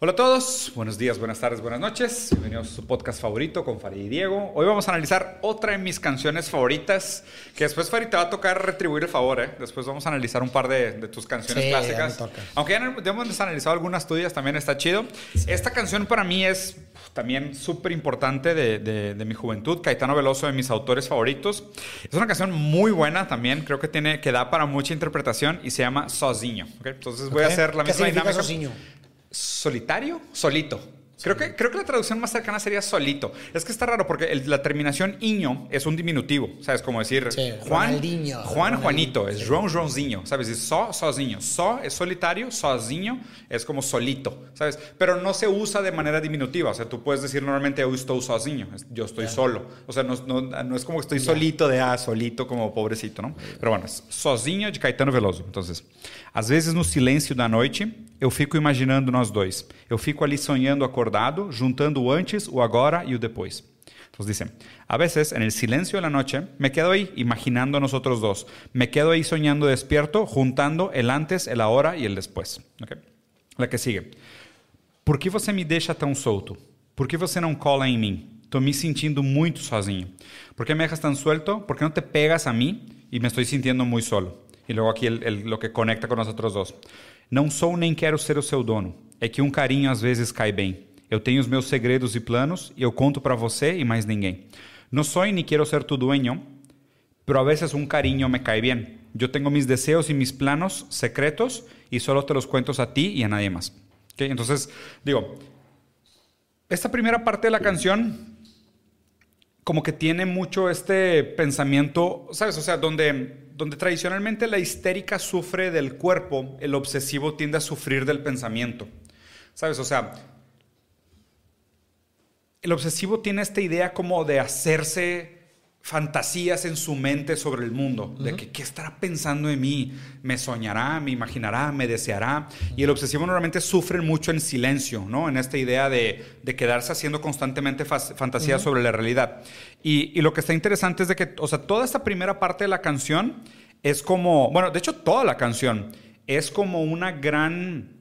Hola a todos, buenos días, buenas tardes, buenas noches. Bienvenidos a su podcast favorito con Farid y Diego. Hoy vamos a analizar otra de mis canciones favoritas, que después Farid te va a tocar retribuir el favor, ¿eh? Después vamos a analizar un par de, de tus canciones Sí, clásicas. ya. Aunque ya, hemos analizado algunas tuyas, también está chido. Esta canción para mí es también súper importante de, de- de mi juventud. Caetano Veloso, de mis autores favoritos. Es una canción muy buena también, creo que, tiene, que da para mucha interpretación y se llama Sozinho. ¿ok? Entonces voy a Ok. hacer la ¿Qué misma dinámica. sozinho? ¿Solitario? Solito. Creo que, creo que la traducción más cercana sería solito. Es que está raro porque el- la terminación iño es un diminutivo. ¿Sabes? Como decir Sí, Juan, Ronaldinho, Juan Ronaldinho, Juanito. Es sí. Joãozinho. ¿Sabes? Es so, sozinho. So es solitario, sozinho es como solito. ¿Sabes? Pero no se usa de manera diminutiva. O sea, tú puedes decir normalmente eu estou sozinho. Yo estoy solo. O sea, no, no- no es como que estoy solito de ah, solito como pobrecito, ¿no? Pero bueno, es sozinho de Caetano Veloso. Entonces, às vezes no silêncio da noite, eu fico imaginando nós dois. Eu fico ali sonhando acordado, juntando o antes, o agora e o depois. Entonces dice, a veces en el silencio de la noche me quedo ahí imaginando a nosotros dos. Me quedo ahí soñando despierto, juntando el antes, el ahora y el después. ¿Ok? La que sigue. Por que você me deixa tão solto? Por que você não cola em mim? Tô me sentindo muito sozinho. ¿Por qué me dejas tan suelto? ¿Por qué no te pegas a mí? Y me estoy sintiendo muy solo. Y luego aquí el- el- lo que conecta con nosotros dos. Não sou nem quero ser o seu dono. É que um carinho às vezes cai bem. Eu tenho os meus segredos e planos e eu conto pra você e mais ninguém. No soy ni quiero ser tu dueño, pero a veces un cariño me cae bien. Yo tengo mis deseos y mis planos secretos y solo te los cuento a ti y a nadie más. ¿Ok? Entonces, digo, esta primera parte de la canción como que tiene mucho este pensamiento, ¿sabes? O sea, donde, donde tradicionalmente la histérica sufre del cuerpo, el obsesivo tiende a sufrir del pensamiento. ¿Sabes? O sea, el obsesivo tiene esta idea como de hacerse fantasías en su mente sobre el mundo, de que qué estará pensando en mí, me soñará, me imaginará, me deseará. Y el obsesivo normalmente sufre mucho en silencio, ¿no? En esta idea de, de quedarse haciendo constantemente fantasías sobre la realidad. Y, y lo que está interesante es de que, o sea, toda esta primera parte de la canción es como, bueno, de hecho toda la canción es como una gran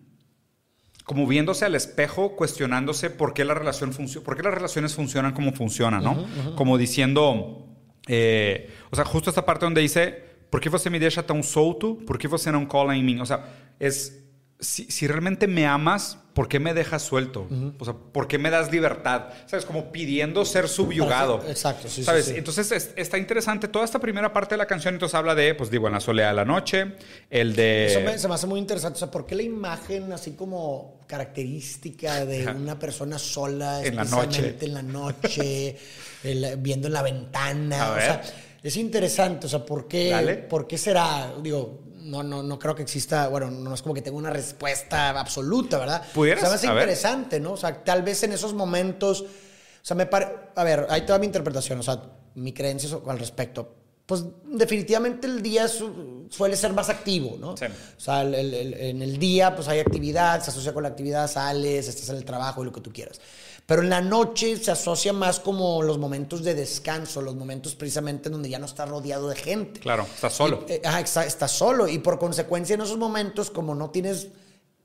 como viéndose al espejo, cuestionándose por qué la relación funcio- por qué las relaciones funcionan como funcionan, ¿no? Como diciendo, eh, o sea, justo esta parte donde dice, ¿por qué você me deixa tão solto? ¿Por qué você não cola en mí? O sea, es si, si realmente me amas, ¿por qué me dejas suelto? O sea, ¿por qué me das libertad? ¿Sabes? Como pidiendo ser subyugado. Exacto, sí, sí, ¿Sabes? sí. Entonces es- está interesante toda esta primera parte de la canción. Entonces habla de, pues digo, en la soledad de la noche, el de. Eso me- se me hace muy interesante. O sea, ¿por qué la imagen así como característica de una persona sola, En la especialmente en la noche, el- viendo en la ventana? A O sea, es interesante. O sea, ¿por qué. ¿por qué será? Digo, no, no, no creo que exista, bueno, no es como que tenga una respuesta absoluta, ¿verdad? ¿Pudieras? O sea, me hace A ver. interesante, ¿no? O sea, tal vez en esos momentos, o sea, me parece, a ver, ahí toda mi interpretación, o sea, mi creencia al respecto. Pues definitivamente el día su- suele ser más activo, ¿no? Sí. O sea, el- el- el- en el día pues hay actividad, se asocia con la actividad, sales, estás en el trabajo y lo que tú quieras. Pero en la noche se asocia más como los momentos de descanso, los momentos precisamente en donde ya no estás rodeado de gente. Claro, estás solo. Y, eh, ajá, estás solo y por consecuencia en esos momentos como no tienes,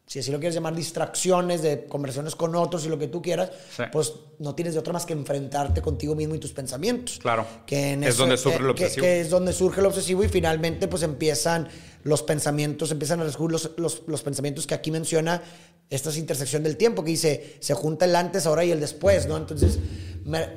si así lo quieres llamar, distracciones de conversaciones con otros y lo que tú quieras, Sí. pues no tienes de otra más que enfrentarte contigo mismo y tus pensamientos. Claro. Que en Es eso- donde el que- obsesivo. que es donde surge el obsesivo y finalmente pues empiezan los pensamientos, empiezan a surgir los, los, los pensamientos que aquí menciona esta es intersección del tiempo, que dice, se junta el antes, ahora y el después, ¿no? Entonces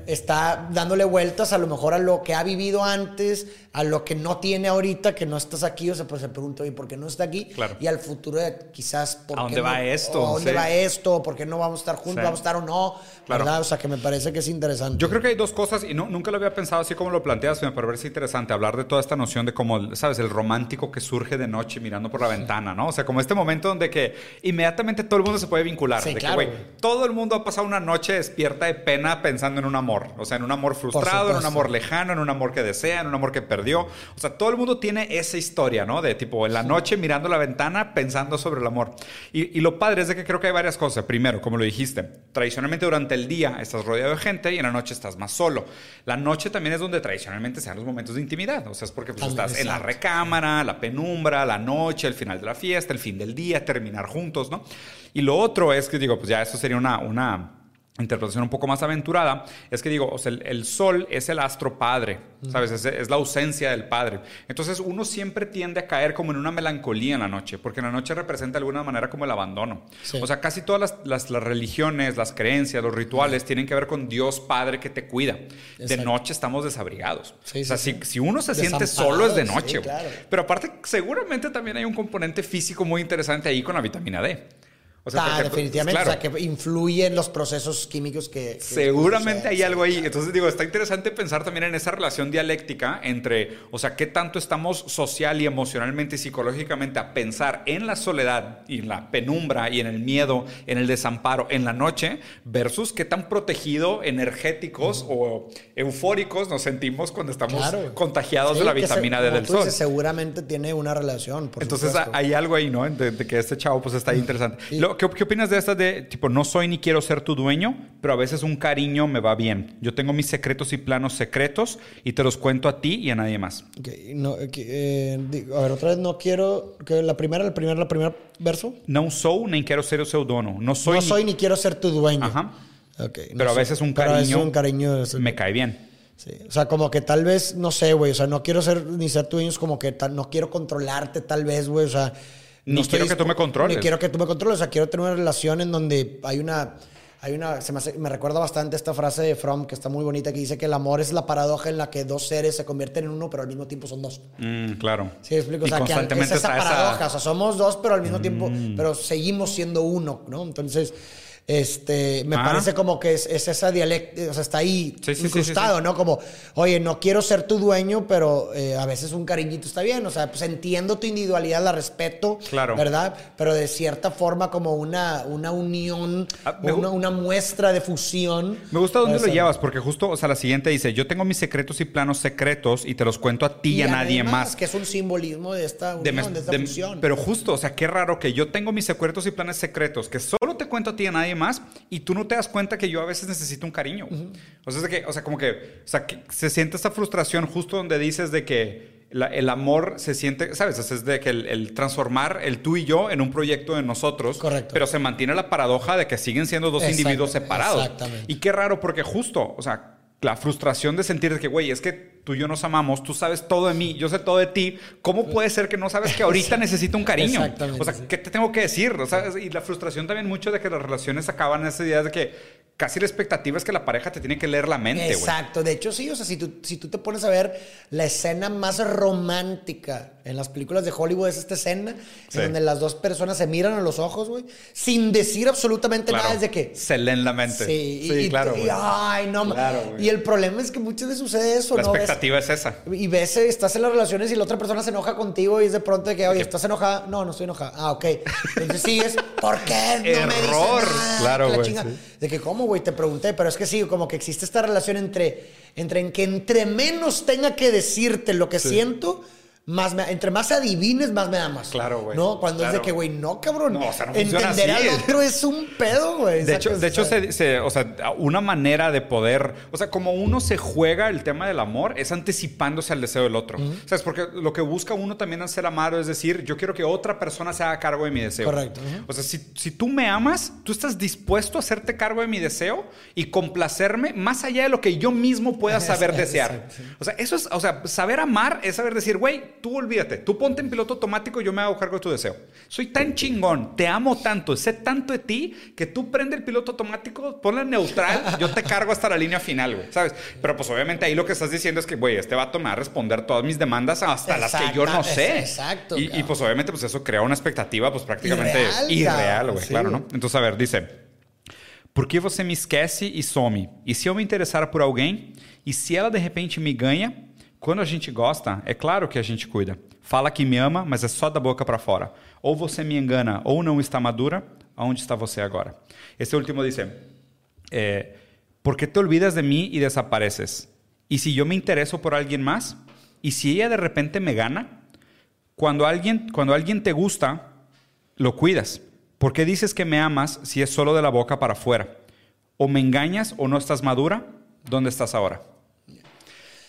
está dándole vueltas a lo mejor a lo que ha vivido antes, a lo que no tiene ahorita, que no estás aquí, o sea, pues se pregunta, ¿y por qué no está aquí? Claro. Y al futuro de quizás, ¿por ¿A qué dónde va no- esto? ¿A dónde Sí. va esto? ¿Por qué no vamos a estar juntos? Sí. ¿Vamos a estar o no? Claro. ¿Verdad? O sea, que me parece que es interesante. Yo creo que hay dos cosas, y no, nunca lo había pensado así como lo planteas, me parece interesante hablar de toda esta noción de como, ¿sabes? El romántico que surge de noche mirando por la ventana, ¿no? O sea, como este momento donde que inmediatamente todo el mundo se puede vincular. Sí, de claro, que, güey. todo el mundo ha pasado una noche despierta de pena pensando pensando en un amor. O sea, en un amor frustrado, en un amor lejano, en un amor que desea, en un amor que perdió. O sea, todo el mundo tiene esa historia, ¿no? De tipo, en la noche mirando la ventana pensando sobre el amor. Y, y lo padre es de que creo que hay varias cosas. Primero, como lo dijiste, tradicionalmente durante el día estás rodeado de gente y en la noche estás más solo. La noche también es donde tradicionalmente se dan los momentos de intimidad. O sea, es porque pues, estás en la recámara, la penumbra, la noche, el final de la fiesta, el fin del día, terminar juntos, ¿no? Y lo otro es que digo, pues ya eso sería una, una interpretación un poco más aventurada, es que digo, o sea, el, sol es el astro padre, ¿sabes? Es, la ausencia del padre. Entonces uno siempre tiende a caer como en una melancolía en la noche, porque en la noche representa de alguna manera como el abandono. O sea, casi todas las, las, religiones, las creencias, los rituales tienen que ver con Dios Padre que te cuida. De noche estamos desabrigados. o sea, si, si, uno se siente solo es de noche. Pero aparte, seguramente también hay un componente físico muy interesante ahí con la vitamina D. O sea, definitivamente, o sea, que influyen los procesos químicos que... seguramente hay algo ahí. Entonces digo, está interesante pensar también en esa relación dialéctica entre, o sea, qué tanto estamos social y emocionalmente y psicológicamente a pensar en la soledad y en la penumbra y en el miedo, en el desamparo, en la noche, versus qué tan protegido, energéticos o eufóricos nos sentimos cuando estamos contagiados de la vitamina D del sol. seguramente tiene una relación. Entonces hay algo ahí, ¿no? De, que este chavo pues está ahí interesante. ¿Qué, opinas de esta de, tipo, no soy ni quiero ser tu dueño, pero a veces un cariño me va bien? Yo tengo mis secretos y planos secretos y te los cuento a ti y a nadie más. no, eh, a ver, otra vez no quiero... Que la primera, la primera, la primera verso. No soy ni quiero ser tu dono. No soy, no soy ni... quiero ser tu dueño. Ajá. pero a veces un cariño, un cariño me cae bien. Sí. O sea, como que tal vez, no sé, güey. O sea, no quiero ser ni ser tu dueño, es como que no quiero controlarte, tal vez, güey. O sea, ni quiero que tú me controles. Ni quiero que tú me controles. O sea, quiero tener una relación en donde hay una. Hay una se me, recuerda bastante esta frase de Fromm que está muy bonita que dice que el amor es la paradoja en la que dos seres se convierten en uno, pero al mismo tiempo son dos. Mm, claro. Sí, explico. o sea, que es esa paradoja. O sea, somos dos, pero al mismo tiempo. Mm. Pero seguimos siendo uno, ¿no? Entonces. Este, me ah. parece como que es, esa dialecto, o sea, está ahí incrustado, ¿no? Como, oye, no quiero ser tu dueño, pero eh, a veces un cariñito está bien, o sea, pues entiendo tu individualidad, la respeto, claro. ¿verdad? Pero de cierta forma como una, una unión, ah, una, muestra de fusión. Me gusta dónde lo llevas, porque justo, o sea, la siguiente dice, yo tengo mis secretos y planos secretos y te los cuento a ti y, a nadie más. Que es un simbolismo de esta unión, de, esta fusión. Pero justo, o sea, qué raro que yo tengo mis secretos y planes secretos, que solo te cuento a ti y a nadie más y tú no te das cuenta que yo a veces necesito un cariño. o, sea, que, o sea, como que, o sea, que se siente esta frustración justo donde dices de que el amor se siente, ¿sabes? Es de que el, transformar el tú y yo en un proyecto de nosotros. Correcto. Pero se mantiene la paradoja de que siguen siendo dos individuos separados. Exactamente. Y qué raro, porque justo, o sea, la frustración de sentir de que, güey, es que tú y yo nos amamos, tú sabes todo de mí, yo sé todo de ti, ¿cómo puede ser que no sabes que ahorita necesito un cariño? Exactamente. O sea, ¿qué te tengo que decir? O sea, y la frustración también mucho de que las relaciones acaban en esa idea de que casi la expectativa es que la pareja te tiene que leer la mente, Exacto. De hecho, sí, o sea, si tú, si tú te pones a ver la escena más romántica en las películas de Hollywood es esta escena en donde las dos personas se miran a los ojos, güey, sin decir absolutamente nada desde que... Se leen la mente. Sí, y, claro, y, ay, no, claro, Y el problema es que muchas veces sucede eso, la ¿no? Expectativa es esa. Y ves, estás en las relaciones y la otra persona se enoja contigo y es de pronto de que, oye, ¿estás enojada? No, no estoy enojada. Ah, ok. Entonces sigues, ¿por qué no me dices nada? Claro, güey. De que, ¿cómo, güey? Te pregunté, pero es que sí, como que existe esta relación entre, entre en que entre menos tenga que decirte lo que siento más entre más adivines, más me da más. Claro, güey. ¿No? Cuando es de que, güey, no, cabrón. No, o sea, no Entender al otro es un pedo, güey. De hecho, de hecho se, o sea, una manera de poder, o sea, como uno se juega el tema del amor, es anticipándose al deseo del otro. ¿Sabes? Porque lo que busca uno también al ser amado es decir, yo quiero que otra persona se haga cargo de mi deseo. Correcto. O sea, si, si tú me amas, tú estás dispuesto a hacerte cargo de mi deseo y complacerme más allá de lo que yo mismo pueda saber desear. O sea, eso es, o sea, saber amar es saber decir, güey, tú olvídate, tú ponte en piloto automático y yo me hago cargo de tu deseo. Soy tan chingón, te amo tanto, sé tanto de ti que tú prende el piloto automático, ponle neutral, yo te cargo hasta la línea final, güey, ¿sabes? Pero pues obviamente ahí lo que estás diciendo es que, güey, este vato me va a responder todas mis demandas hasta las que yo no sé. Exacto. Y, pues obviamente pues eso crea una expectativa pues prácticamente irreal, güey, claro, ¿no? Entonces, a ver, dice... Por que você me esquece e some? E se eu me interessar por alguém? E se ela de repente me ganha? Quando a gente gosta, é claro que a gente cuida. Fala que me ama, mas é só da boca para fora. Ou você me engana ou não está madura, aonde está você agora? Esse último diz: é, ¿Por qué te olvidas de mí y desapareces? ¿Y si yo me intereso por alguien más? ¿Y si ella de repente me gana? Cuando alguien, cuando alguien te gusta, lo cuidas. ¿Por qué dices que me amas si es solo de la boca para afuera? O me engañas o no estás madura. ¿Dónde estás ahora?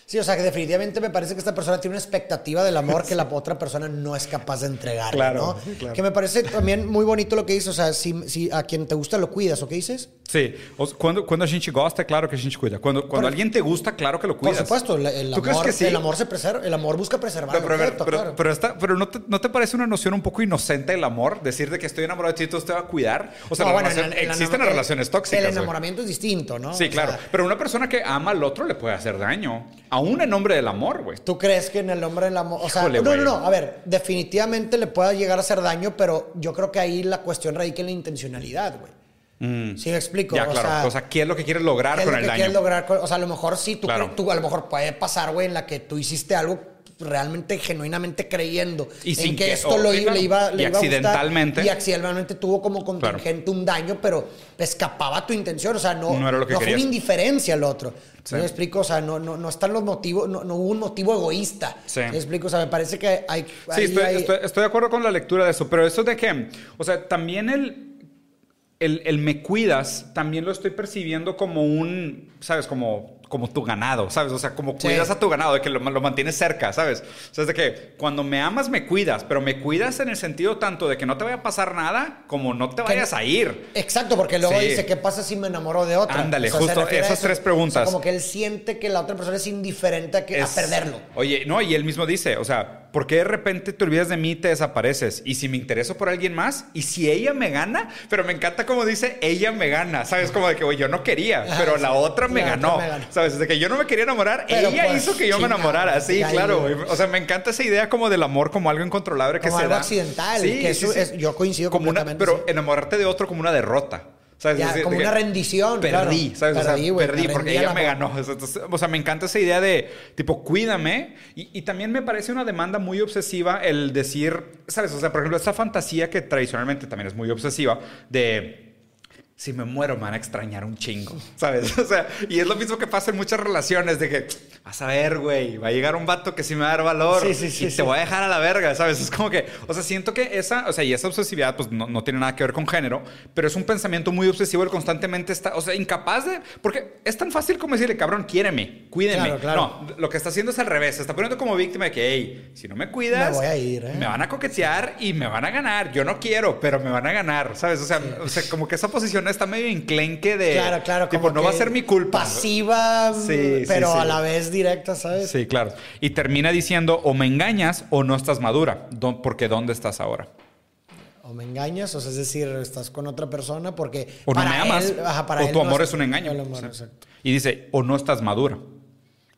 Sí, o sea que definitivamente me parece que esta persona tiene una expectativa del amor que la otra persona no es capaz de entregar. Claro, ¿no? claro. Que me parece también muy bonito lo que dices. O sea, si, si a quien te gusta lo cuidas, ¿o qué dices? Sí, cuando, cuando a gente gosta, claro que a gente cuida. Cuando, cuando Por- alguien te gusta, claro que lo Por cuidas. supuesto, el, el ¿Tú crees amor, que sí? el amor se preserva, el amor busca preservar Pero, pero, el a ver, objeto, pero, claro. pero está- pero no, te, ¿no te parece una noción un poco inocente del amor? Decir de que estoy enamorado de ti y tú te va a cuidar. O sea, No, bueno, relación- en- en la- existen el- las relaciones tóxicas. El enamoramiento es distinto, ¿no? Sí, O claro. sea, pero una persona que ama al otro le puede hacer daño. Aún en nombre del amor, güey. ¿Tú crees que en el nombre del amor... O sea, Híjole, no, no, no. A ver, definitivamente le puede llegar a hacer daño, pero yo creo que ahí la cuestión radica en la intencionalidad, güey. ¿Sí me explico? Mm. Ya, O claro. sea, o sea, ¿qué es lo que quieres lograr ¿Qué es con lo el que daño? quieres lograr? con- O sea, a lo mejor sí, tú, Claro. tú a lo mejor puede pasar, güey, en la que tú hiciste algo realmente, genuinamente creyendo Y en sin que, que- esto o- lo, claro. le iba, Y le iba a gustar, accidentalmente. y accidentalmente tuvo como contingente un daño, pero escapaba tu intención. O sea, no, No era lo que fue una indiferencia al otro. Sí. ¿Sí me explico? O sea, no, no, no están los motivos, no, no hubo un motivo egoísta. Sí. ¿Me explico? O sea, me parece que hay... Sí, ahí estoy, hay- estoy- estoy de acuerdo con la lectura de eso, pero eso de que, o sea, también el, el, el me cuidas, también lo estoy percibiendo como un, ¿sabes? Como, como tu ganado, ¿sabes? O sea, como Sí. cuidas a tu ganado, de que lo, lo mantienes cerca, ¿sabes? O sea, es de que cuando me amas, me cuidas, pero me cuidas en el sentido tanto de que no te vaya a pasar nada, como no te vayas a ir. Exacto, porque luego Sí. dice, ¿qué pasa si me enamoro de otra? Ándale, justo esas eso. tres preguntas. O sea, como que él siente que la otra persona es indiferente a, que, a perderlo. Oye, no, y él mismo dice, o sea, ¿por qué de repente te olvidas de mí y te desapareces? Y si me intereso por alguien más, y si ella me gana, pero me encanta como dice, ella me gana, ¿sabes? Como de que, güey, yo no quería, pero sí. la otra me La otra ganó, me ganó. ¿sabes? De que yo no me quería enamorar, Pero, ella pues, hizo que yo me enamorara, sí, claro, güey. O sea, me encanta esa idea como del amor como algo incontrolable que Como se algo da. accidental, que eso es- yo coincido como una, completamente, Pero sí. enamorarte de otro como una derrota. ¿Sabes? Ya, decir, como una rendición, Perdí, claro. ¿sabes? O sea, Perdí, perdí porque ella me ganó. Entonces, o sea, me encanta esa idea de, tipo, cuídame. Y, y también me parece una demanda muy obsesiva el decir, ¿sabes? O sea, por ejemplo, esta fantasía que tradicionalmente también es muy obsesiva de... Si me muero, me van a extrañar un chingo, ¿sabes? O sea, y es lo mismo que pasa en muchas relaciones, de que, vas a ver, güey, va a llegar un vato que sí me va a dar valor Sí, sí, sí, y te voy a dejar a la verga, ¿sabes? Es como que, o sea, siento que esa, o sea, y esa obsesividad, pues no, no tiene nada que ver con género, pero es un pensamiento muy obsesivo el constantemente está, o sea, incapaz de, porque es tan fácil como decirle, cabrón, quiéreme, cuídeme. Claro, claro. No, lo que está haciendo es al revés, se está poniendo como víctima de que, hey, si no me cuidas, Me voy a ir, ¿eh? me van a coquetear y me van a ganar. Yo no quiero, pero me van a ganar, ¿sabes? O sea, o sea como que esa posición está medio enclenque de, Claro, claro. tipo, como no va a ser mi culpa. Pasiva, Sí, pero sí. a la vez directa, ¿sabes? Sí, claro. Y termina diciendo, o me engañas o no estás madura, porque ¿dónde estás ahora? O me engañas, o sea, es decir, estás con otra persona porque. O no para me amas, él- ajá, para o él tu no amor es un engaño. el amor. Y dice, o no estás madura.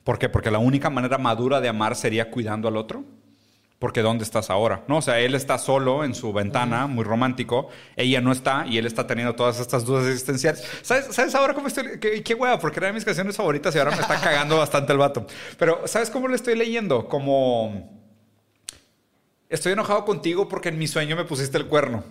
¿Por qué? Porque la única manera madura de amar sería cuidando al otro. Porque ¿dónde estás ahora? No, o sea, él está solo en su ventana, muy romántico. Ella no está y él está teniendo todas estas dudas existenciales. ¿Sabes, ¿sabes ahora cómo estoy? Qué, qué hueva, porque era de mis canciones favoritas y ahora me está cagando bastante el vato. Pero ¿sabes cómo lo estoy leyendo? Como... Estoy enojado contigo porque en mi sueño me pusiste el cuerno.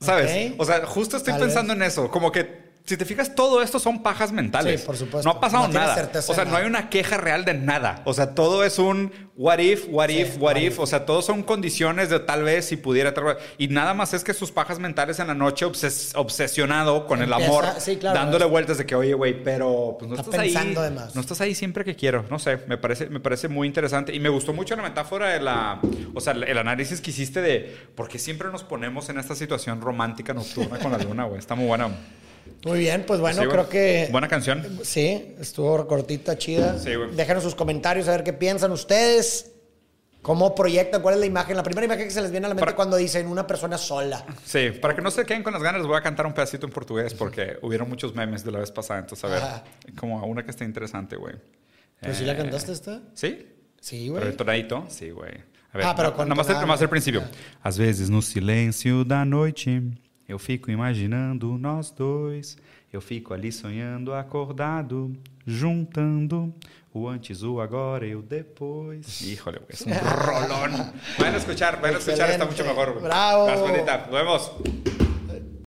¿Sabes? O sea, justo estoy Tal pensando en eso. Como que, si te fijas, todo esto son pajas mentales. Sí, por supuesto. No ha pasado No nada. O sea, no hay una queja real de nada. O sea, todo es un what if, what if, what, if. if. O sea, todos son condiciones de tal vez si pudiera. Y nada más es que sus pajas mentales en la noche obses- obsesionado con el amor, sí, claro. dándole vueltas de que, oye, güey, pero pues no Está estás ahí. pensando de más. No estás ahí siempre que quiero. No sé, me parece, me parece muy interesante. Y me gustó mucho la metáfora de la. O sea, el análisis que hiciste de por qué siempre nos ponemos en esta situación romántica nocturna con la luna, güey. Está muy buena. Muy bien, pues bueno, Sí, creo que. Buena canción. Sí, estuvo cortita, chida. Sí, güey. Déjanos sus comentarios a ver qué piensan ustedes. ¿Cómo proyectan? ¿Cuál es la imagen? La primera imagen que se les viene a la mente Para- cuando dicen una persona sola. Sí, para que no se queden con las ganas, les voy a cantar un pedacito en portugués porque hubieron muchos memes de la vez pasada. Entonces, a ver, Ajá. como una que esté interesante, güey. ¿Pero si la Eh, cantaste esta? ¿Sí? Sí, Pero güey. el tonadito, sí, güey. A ver, Ah, pero na- con nada más, tonada. nada más el principio. Às vezes no silêncio da noite, eu fico imaginando nós dois. Eu fico ali sonhando acordado, juntando o antes, o agora e o depois. Híjole, es un rolón. Vayan a escuchar, vayan a escuchar, está mucho mejor. Bravo. Gracias, bonita. Nos vemos.